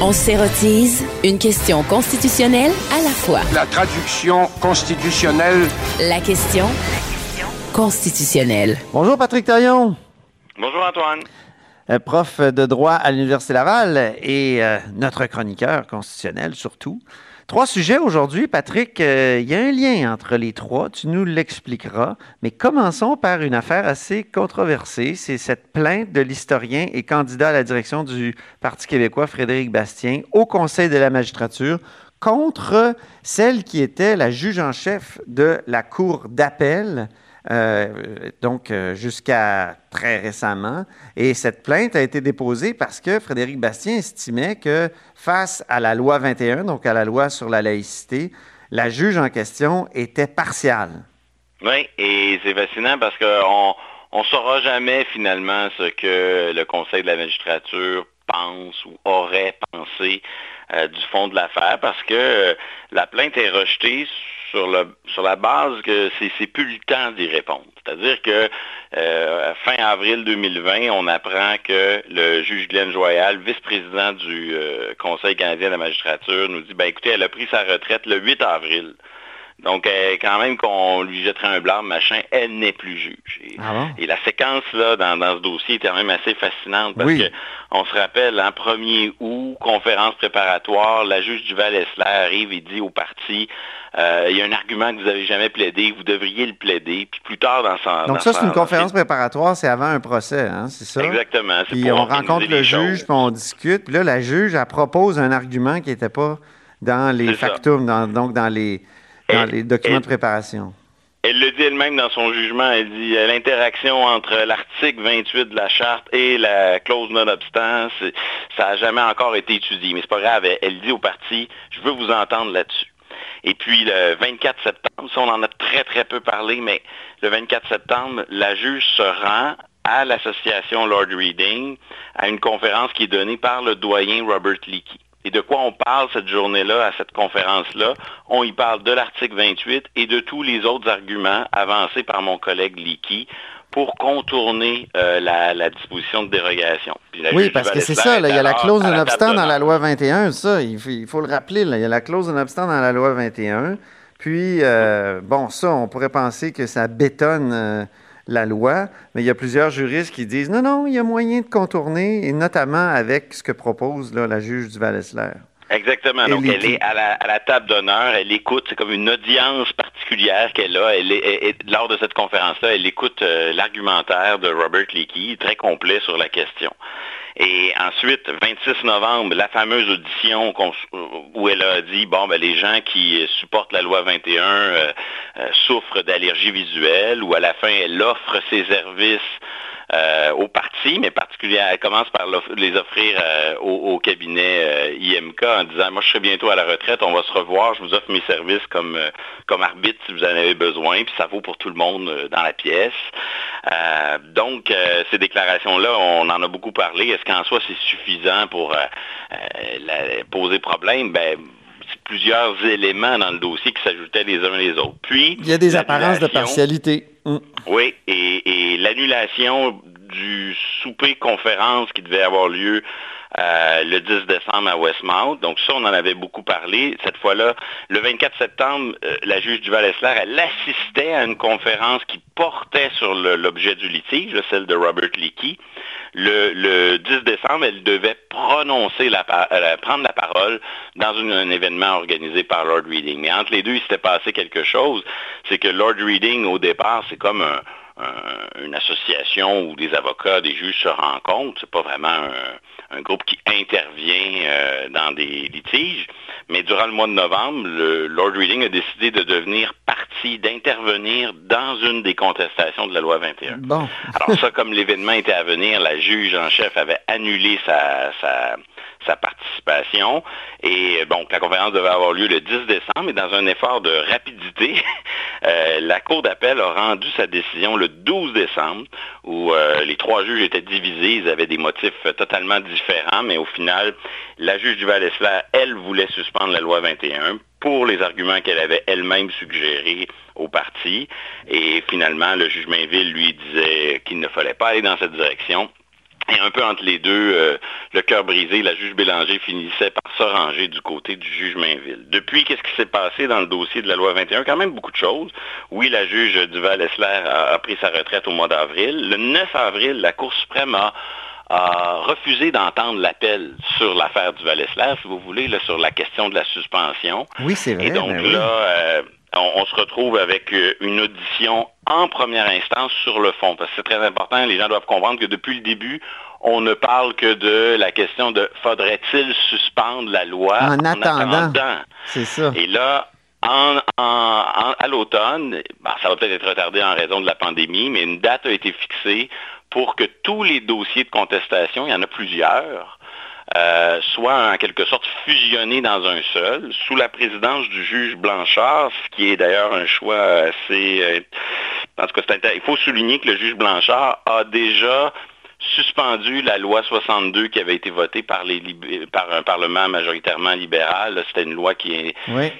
On s'érotise une question constitutionnelle à la fois. La traduction constitutionnelle. La question constitutionnelle. Bonjour Patrick Taillon. Bonjour Antoine. Euh, prof de droit à l'Université Laval et euh, notre chroniqueur constitutionnel surtout. Trois sujets aujourd'hui, Patrick. Euh, il y a un lien entre les trois, tu nous l'expliqueras. Mais commençons par une affaire assez controversée. C'est cette plainte de l'historien et candidat à la direction du Parti québécois, Frédéric Bastien, au Conseil de la magistrature contre celle qui était la juge en chef de la Cour d'appel euh, donc euh, jusqu'à très récemment. Et cette plainte a été déposée parce que Frédéric Bastien estimait que face à la loi 21, donc à la loi sur la laïcité, la juge en question était partiale. Oui, et c'est fascinant parce qu'on ne saura jamais finalement ce que le Conseil de la magistrature ou aurait pensé euh, du fond de l'affaire parce que la plainte est rejetée sur, la base que c'est plus le temps d'y répondre. C'est-à-dire que euh, fin avril 2020, on apprend que le juge Glenn Joyal, vice-président du euh, Conseil canadien de la magistrature, nous dit, ben écoutez, elle a pris sa retraite le 8 avril. Donc, euh, quand même qu'on lui jetterait un blâme, machin, elle n'est plus juge. Et, ah la séquence là dans, ce dossier est quand même assez fascinante parce qu'on se rappelle, en 1er août, conférence préparatoire, la juge du val arrive et dit au parti, euh, il y a un argument que vous n'avez jamais plaidé, vous devriez le plaider. Puis plus tard dans son... Donc ça, c'est une conférence préparatoire, c'est avant un procès, hein, c'est ça? Exactement. Puis on rencontre le juge, puis on discute. Puis là, la juge, elle propose un argument qui n'était pas dans les factums, donc dans les dans les documents de préparation. Elle le dit elle-même dans son jugement. Elle dit euh, l'interaction entre l'article 28 de la charte et la clause non-obstant, ça n'a jamais encore été étudié. Mais c'est pas grave. Elle, dit au parti, je veux vous entendre là-dessus. Et puis le 24 septembre, ça on en a très très peu parlé, mais le 24 septembre, la juge se rend à l'association Lord Reading à une conférence qui est donnée par le doyen Robert Leakey. Et de quoi on parle cette journée-là, à cette conférence-là? On y parle de l'article 28 et de tous les autres arguments avancés par mon collègue Leakey pour contourner euh, la, disposition de dérogation. oui, parce que c'est ça, il y a la clause non obstant dans la loi 21, ça, il faut, le rappeler, il y a la clause non obstant dans la loi 21. Puis, euh, bon, ça, on pourrait penser que ça bétonne euh, la loi, mais il y a plusieurs juristes qui disent non, non, il y a moyen de contourner, et notamment avec ce que propose la juge du val Exactement. Donc, elle est à la, table d'honneur, elle écoute, c'est comme une audience particulière qu'elle a. Elle est, lors de cette conférence-là, elle écoute euh, l'argumentaire de Robert Leakey, très complet sur la question. Et ensuite, 26 novembre, la fameuse audition où elle a dit, bon, ben, les gens qui supportent la loi 21 euh, euh, souffrent d'allergies visuelles, ou à la fin, elle offre ses services euh, au parti, mais particulièrement, elle commence par les offrir euh, au, cabinet euh, IMK en disant, moi je serai bientôt à la retraite, on va se revoir, je vous offre mes services comme, comme arbitre si vous en avez besoin, puis ça vaut pour tout le monde dans la pièce. donc, ces déclarations-là, on en a beaucoup parlé. Est-ce qu'en soi c'est suffisant pour poser problème? Ben, plusieurs éléments dans le dossier qui s'ajoutaient les uns les autres. Puis, il y a des apparences de partialité. Mm. Oui, et, l'annulation du souper conférence qui devait avoir lieu euh, le 10 décembre à Westmount. Donc ça, on en avait beaucoup parlé. Cette fois-là, le 24 septembre, euh, la juge du val elle assistait à une conférence qui portait sur l'objet du litige, celle de Robert Leakey. Le, 10 décembre, elle devait prononcer la, euh, prendre la parole dans un événement organisé par Lord Reading. Mais entre les deux, il s'était passé quelque chose. C'est que Lord Reading, au départ, c'est comme une association où des avocats, des juges se rencontrent. C'est pas vraiment un, un groupe qui intervient euh, dans des litiges. Mais durant le mois de novembre, le Lord Reading a décidé de devenir partie, d'intervenir dans une des contestations de la loi 21. Bon. Alors ça, comme l'événement était à venir, la juge en chef avait annulé sa, sa, sa participation. Et bon, la conférence devait avoir lieu le 10 décembre, et dans un effort de rapidité, euh, la Cour d'appel a rendu sa décision le 12 décembre, où euh, les trois juges étaient divisés, ils avaient des motifs totalement différents, mais au final, la juge du val elle, voulait suspendre la loi 21 pour les arguments qu'elle avait elle-même suggérés au parti. Et finalement, le juge Mainville lui disait qu'il ne fallait pas aller dans cette direction Et un peu entre les deux, euh, le cœur brisé, la juge Bélanger finissait par se ranger du côté du juge Mainville. Depuis, qu'est-ce qui s'est passé dans le dossier de la loi 21? Quand même beaucoup de choses. Oui, la juge Duval-Essler a, pris sa retraite au mois d'avril. Le 9 avril, la Cour suprême a, refusé d'entendre l'appel sur l'affaire Duval-Essler, si vous voulez, sur la question de la suspension. Oui, c'est vrai. Et donc ben là, euh, on, se retrouve avec euh, une audition en première instance sur le fond. Parce que c'est très important, les gens doivent comprendre que depuis le début, on ne parle que de la question de faudrait-il suspendre la loi en, attendant. C'est ça. Et là, à l'automne, ben, ça va peut-être être retardé en raison de la pandémie, mais une date a été fixée pour que tous les dossiers de contestation, il y en a plusieurs, euh, soit en quelque sorte fusionné dans un seul, sous la présidence du juge Blanchard, ce qui est d'ailleurs un choix assez... Euh, en tout cas, il faut souligner que le juge Blanchard a déjà suspendu la loi 62 qui avait été votée par, les, par un Parlement majoritairement libéral. C'était une loi qui,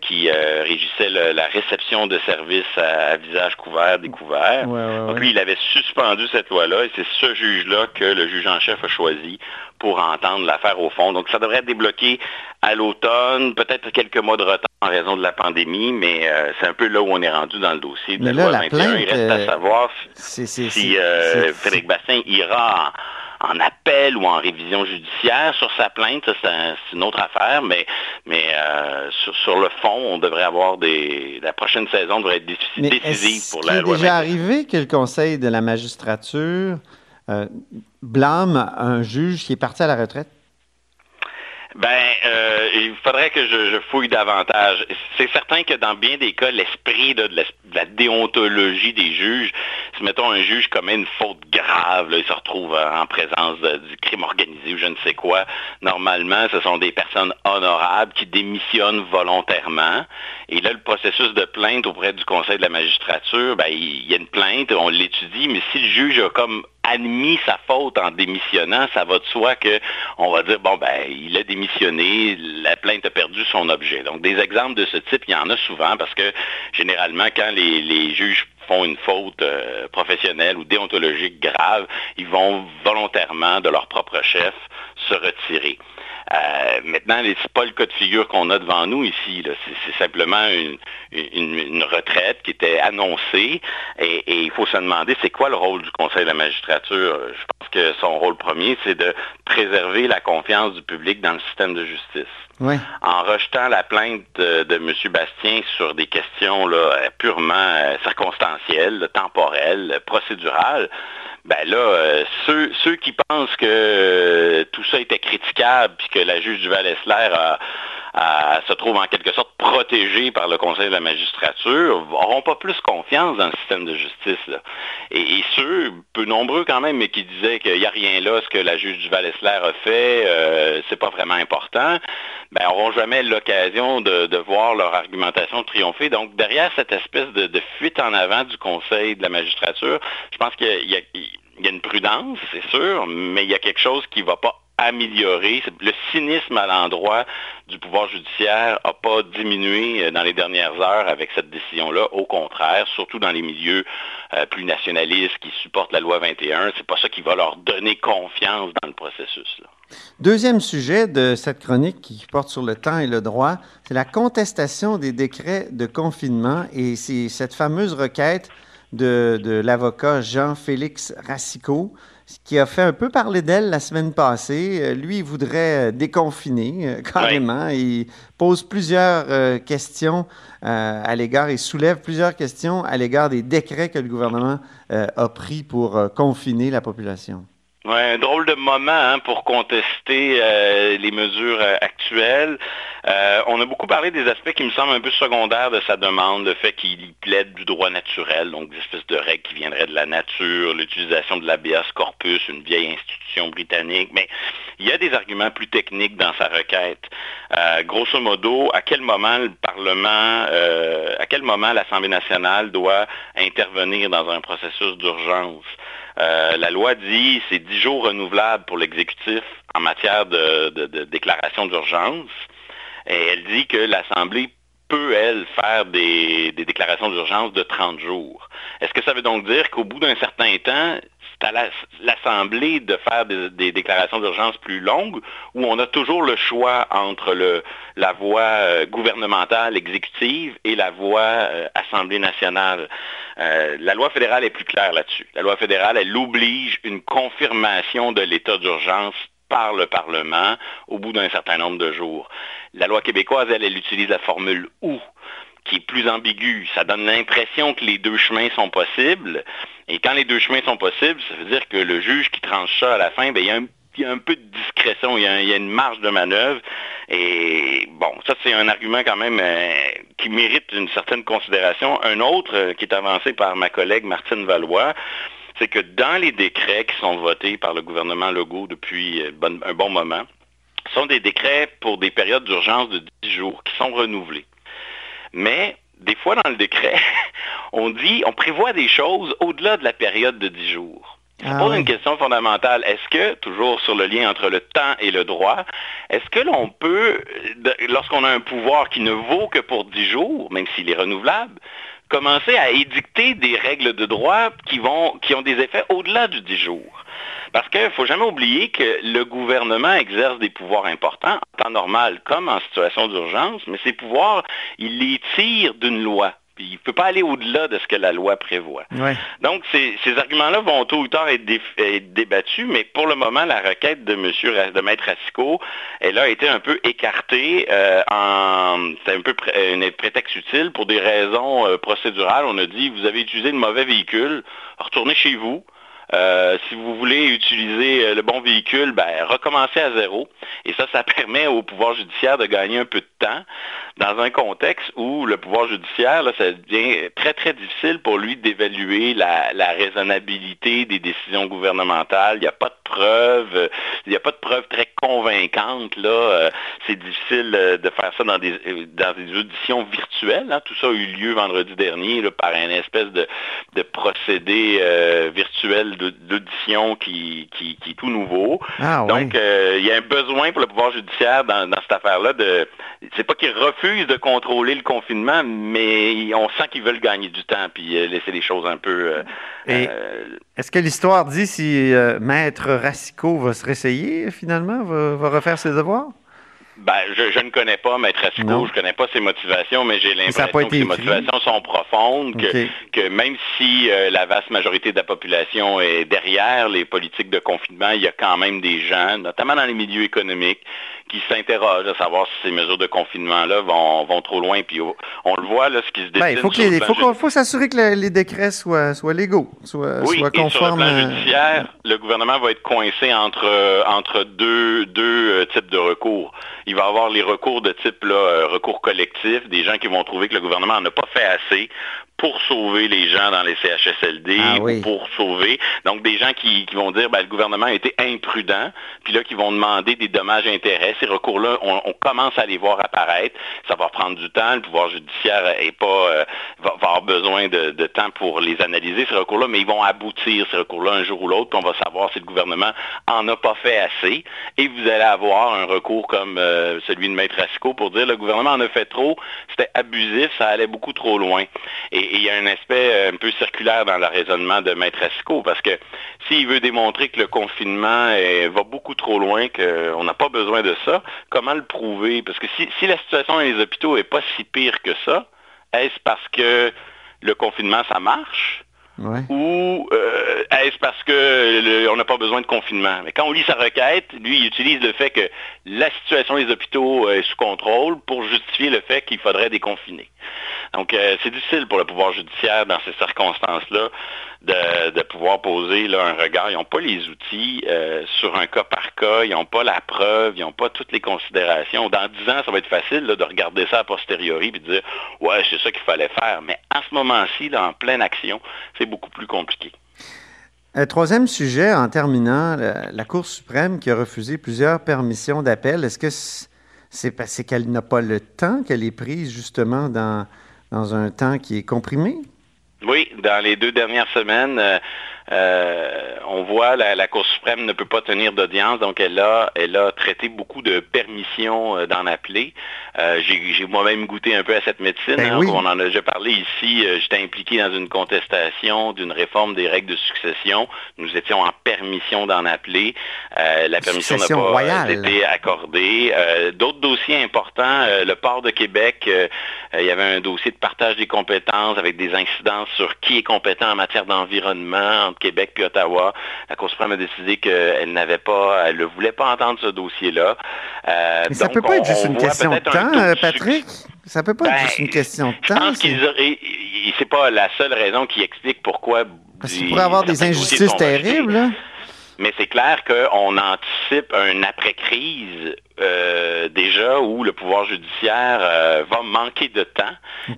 qui euh, régissait la réception de services à, visage couvert, découvert. Donc lui, il avait suspendu cette loi-là et c'est ce juge-là que le juge en chef a choisi pour entendre l'affaire au fond. Donc ça devrait être débloqué à l'automne, peut-être quelques mois de retard en raison de la pandémie, mais euh, c'est un peu là où on est rendu dans le dossier de la loi 21. Il reste à euh, savoir si euh, Frédéric Bassin ira en, appel ou en révision judiciaire sur sa plainte, c'est une autre affaire, mais, mais sur, le fond, on devrait avoir des... La prochaine saison devrait être décisive pour la loi. Est-ce déjà arrivé que le Conseil de la magistrature blâme un juge qui est parti à la retraite? Ben, euh, il faudrait que je, fouille davantage. C'est certain que dans bien des cas, l'esprit de, la, déontologie des juges, si mettons un juge commet une faute grave, il se retrouve en présence du crime organisé ou je ne sais quoi, normalement, ce sont des personnes honorables qui démissionnent volontairement. Et là, le processus de plainte auprès du Conseil de la magistrature, ben, il y a une plainte, on l'étudie, mais si le juge a comme admis sa faute en démissionnant, ça va de soi qu'on va dire, bon, ben, il a démissionné, la plainte a perdu son objet. Donc, des exemples de ce type, il y en a souvent parce que généralement, quand les, juges font une faute euh, professionnelle ou déontologique grave, ils vont volontairement, de leur propre chef, se retirer. Euh, maintenant, ce n'est pas le cas de figure qu'on a devant nous ici. C'est simplement une, retraite qui était annoncée et, il faut se demander c'est quoi le rôle du Conseil de la magistrature? Je pense que son rôle premier, c'est de préserver la confiance du public dans le système de justice. En rejetant la plainte de, M. Bastien sur des questions là, purement euh, circonstancielles, temporelles, procédurales, ben là, euh, ceux, qui pensent que euh, tout ça était critiquable, puis que la juge Duval-Essler se trouve en quelque sorte protégée par le Conseil de la magistrature, n'auront pas plus confiance dans le système de justice. Et, ceux, peu nombreux quand même, mais qui disaient qu'il n'y a rien là, ce que la juge Duval-Essler a fait, euh, c'est pas vraiment important, ben, n'auront jamais l'occasion de, voir leur argumentation triompher. Donc, derrière cette espèce de, fuite en avant du Conseil de la magistrature, je pense qu'il y, a une prudence, c'est sûr, mais il y a quelque chose qui ne va pas améliorer. Le cynisme à l'endroit du pouvoir judiciaire n'a pas diminué euh, dans les dernières heures avec cette décision-là. Au contraire, surtout dans les milieux euh, plus nationalistes qui supportent la loi 21, c'est pas ça qui va leur donner confiance dans le processus. Deuxième sujet de cette chronique qui porte sur le temps et le droit, c'est la contestation des décrets de confinement et c'est cette fameuse requête de, de l'avocat Jean-Félix Racicot qui a fait un peu parler d'elle la semaine passée. Euh, lui, il voudrait euh, déconfiner euh, carrément. Il pose plusieurs questions à l'égard, il soulève plusieurs questions à l'égard des décrets que le gouvernement a pris pour confiner la population. Un drôle de moment hein, pour contester euh, les mesures euh, actuelles. Euh, on a beaucoup parlé des aspects qui me semblent un peu secondaires de sa demande, le fait qu'il plaide du droit naturel, donc des espèces de règles qui viendraient de la nature, l'utilisation de l'habeas corpus, une vieille institution britannique, mais il y a des arguments plus techniques dans sa requête. grosso modo, à quel moment le Parlement, à quel moment l'Assemblée nationale doit intervenir dans un processus d'urgence? Euh, la loi dit c'est 10 jours renouvelables pour l'exécutif en matière de, déclaration d'urgence. Et elle dit que l'Assemblée peut, elle, faire des, déclarations d'urgence de 30 jours. Est-ce que ça veut donc dire qu'au bout d'un certain temps, à l'Assemblée de faire des, déclarations d'urgence plus longues où on a toujours le choix entre le, la voie euh, gouvernementale exécutive et la voie euh, Assemblée nationale. Euh, la loi fédérale est plus claire là-dessus. La loi fédérale, elle oblige une confirmation de l'état d'urgence par le Parlement au bout d'un certain nombre de jours. La loi québécoise, elle, elle utilise la formule ou qui est plus ambiguë. Ça donne l'impression que les deux chemins sont possibles. Et quand les deux chemins sont possibles, ça veut dire que le juge qui tranche ça à la fin, bien, il y a un il y a un peu de discrétion, il y a, une marge de manœuvre. Et bon, ça c'est un argument quand même euh, qui mérite une certaine considération. Un autre euh, qui est avancé par ma collègue Martine Valois, c'est que dans les décrets qui sont votés par le gouvernement Legault depuis euh, un bon moment, ce sont des décrets pour des périodes d'urgence de 10 jours qui sont renouvelés. Mais des fois dans le décret, on dit, on prévoit des choses au-delà de la période de 10 jours. Ça ah pose une question fondamentale. Est-ce que, toujours sur le lien entre le temps et le droit, est-ce que l'on peut, lorsqu'on a un pouvoir qui ne vaut que pour 10 jours, même s'il est renouvelable, commencer à édicter des règles de droit qui, ont des effets au-delà du 10 jours? Parce qu'il ne faut jamais oublier que le gouvernement exerce des pouvoirs importants en temps normal comme en situation d'urgence, mais ces pouvoirs, il les tire d'une loi il ne peut pas aller au-delà de ce que la loi prévoit. Donc, ces, arguments-là vont tôt ou tard être, débattus, mais pour le moment, la requête de monsieur de Maître Racicot, elle a été un peu écartée euh, en c'est un peu un prétexte utile pour des raisons euh, procédurales. On a dit vous avez utilisé le mauvais véhicule, retournez chez vous. Euh, si vous voulez utiliser euh, le bon véhicule, ben, recommencez à zéro. Et ça, ça permet au pouvoir judiciaire de gagner un peu de temps dans un contexte où le pouvoir judiciaire, là, ça devient très, très difficile pour lui d'évaluer la, raisonnabilité des décisions gouvernementales. Il n'y a pas de preuves, il n'y a pas de preuves très convaincantes. Là. Euh, c'est difficile de faire ça dans des, dans des auditions virtuelles. Hein. Tout ça a eu lieu vendredi dernier par un espèce de, procédé virtuel d'audition qui, qui, est tout nouveau. Ah, Donc, euh, il y a un besoin pour le pouvoir judiciaire dans, cette affaire-là de... C'est pas qu'ils refusent de contrôler le confinement, mais on sent qu'ils veulent gagner du temps puis euh, laisser les choses un peu... Euh, est-ce que l'histoire dit si Maître Racicot va se réessayer finalement, va refaire ses devoirs? Ben, je, ne connais pas Maître Esco, je ne connais pas ses motivations, mais j'ai l'impression que ses motivations sont profondes, que, même si euh, la vaste majorité de la population est derrière les politiques de confinement, il y a quand même des gens, notamment dans les milieux économiques, qui s'interrogent à savoir si ces mesures de confinement-là vont, vont, trop loin. Puis on, le voit, là, ce qui se ben, dessine. il faut, faut, s'assurer que les décrets soient, soient légaux, soient, oui, soient conformes. Et sur le plan judiciaire, le gouvernement va être coincé entre, entre deux, deux euh, types de recours. Il va avoir les recours de type euh, recours collectif, des gens qui vont trouver que le gouvernement n'a pas fait assez pour sauver les gens dans les CHSLD ah ou pour sauver. Donc, des gens qui, vont dire ben, le gouvernement a été imprudent, puis là, qui vont demander des dommages et intérêts. Ces recours-là, on, commence à les voir apparaître. Ça va prendre du temps. Le pouvoir judiciaire est pas, euh, va, avoir besoin de, temps pour les analyser, ces recours-là, mais ils vont aboutir, ces recours-là, un jour ou l'autre, puis on va savoir si le gouvernement en a pas fait assez. Et vous allez avoir un recours comme euh, celui de Maître Asco pour dire le gouvernement en a fait trop, c'était abusif, ça allait beaucoup trop loin. Et, il y a un aspect euh, un peu circulaire dans le raisonnement de Maître Esco, parce que s'il veut démontrer que le confinement va beaucoup trop loin, qu'on n'a pas besoin de ça, comment le prouver? Parce que si, la situation dans les hôpitaux n'est pas si pire que ça, est-ce parce que le confinement, ça marche? Ou euh, est-ce parce qu'on n'a pas besoin de confinement? Mais quand on lit sa requête, lui, il utilise le fait que la situation des hôpitaux est sous contrôle pour justifier le fait qu'il faudrait déconfiner. Donc, euh, c'est difficile pour le pouvoir judiciaire dans ces circonstances-là de, pouvoir poser un regard. Ils n'ont pas les outils euh, sur un cas par cas, ils n'ont pas la preuve, ils n'ont pas toutes les considérations. Dans dix ans, ça va être facile de regarder ça a posteriori et de dire Ouais, c'est ça qu'il fallait faire. Mais à ce moment-ci, en pleine action, c'est beaucoup plus compliqué. Troisième sujet, en terminant, la, Cour suprême qui a refusé plusieurs permissions d'appel, est-ce que c'est parce qu'elle n'a pas le temps qu'elle est prise justement dans, un temps qui est comprimé? Oui, dans les deux dernières semaines, euh, on voit la, la Cour suprême ne peut pas tenir d'audience, donc elle a, elle a traité beaucoup de permissions d'en appeler. J'ai moi-même goûté un peu à cette médecine. Ben hein, On en a déjà parlé ici. J'étais impliqué dans une contestation d'une réforme des règles de succession. Nous étions en permission d'en appeler. la permission n'a pas été accordée. D'autres dossiers importants, le port de Québec, il y avait un dossier de partage des compétences avec des incidences sur qui est compétent en matière d'environnement entre Québec et Ottawa. La Cour suprême a décidé qu'elle n'avait pas, elle ne voulait pas entendre ce dossier-là. Euh, Mais ça ne peut pas être juste une question de temps, Patrick? Ça peut pas être juste une question de temps. Je pense qu'ils c'est pas la seule raison qui explique pourquoi. Parce qu'il pourrait avoir des injustices terribles. Mais c'est clair qu'on anticipe un après-crise euh, déjà où le pouvoir judiciaire euh, va manquer de temps.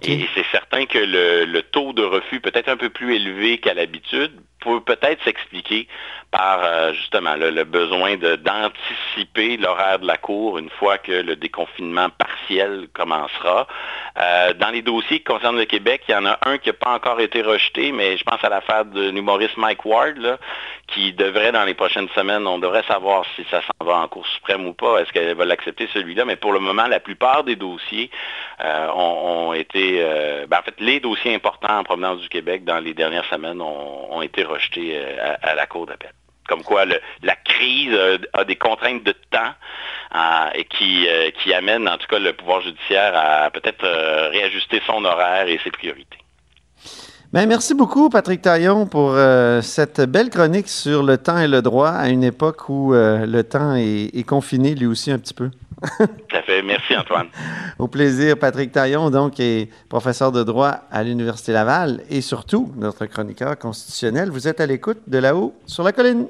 Et c'est certain que le, taux de refus peut être un peu plus élevé qu'à l'habitude peut peut-être s'expliquer par euh, justement le, besoin d'anticiper l'horaire de la Cour une fois que le déconfinement partiel commencera. Dans les dossiers qui concernent le Québec, il y en a un qui n'a pas encore été rejeté, mais je pense à l'affaire de l'humoriste Mike Ward, qui devrait dans les prochaines semaines, on devrait savoir si ça s'en va en Cour suprême ou pas. Est-ce qu'elle va l'accepter celui-là? Mais pour le moment, la plupart des dossiers euh, ont, été... Ben, en fait, les dossiers importants en provenance du Québec dans les dernières semaines ont, été rejetés à la Cour d'appel comme quoi la crise a, des contraintes de temps euh, qui, euh, qui amènent en tout cas le pouvoir judiciaire à peut-être euh, réajuster son horaire et ses priorités. Bien, merci beaucoup, Patrick Taillon, pour cette belle chronique sur le temps et le droit à une époque où le temps est, confiné lui aussi un petit peu. Tout fait. Merci, Antoine. Au plaisir. Patrick Taillon, donc, est professeur de droit à l'Université Laval et surtout notre chroniqueur constitutionnel. Vous êtes à l'écoute de là-haut sur la colline.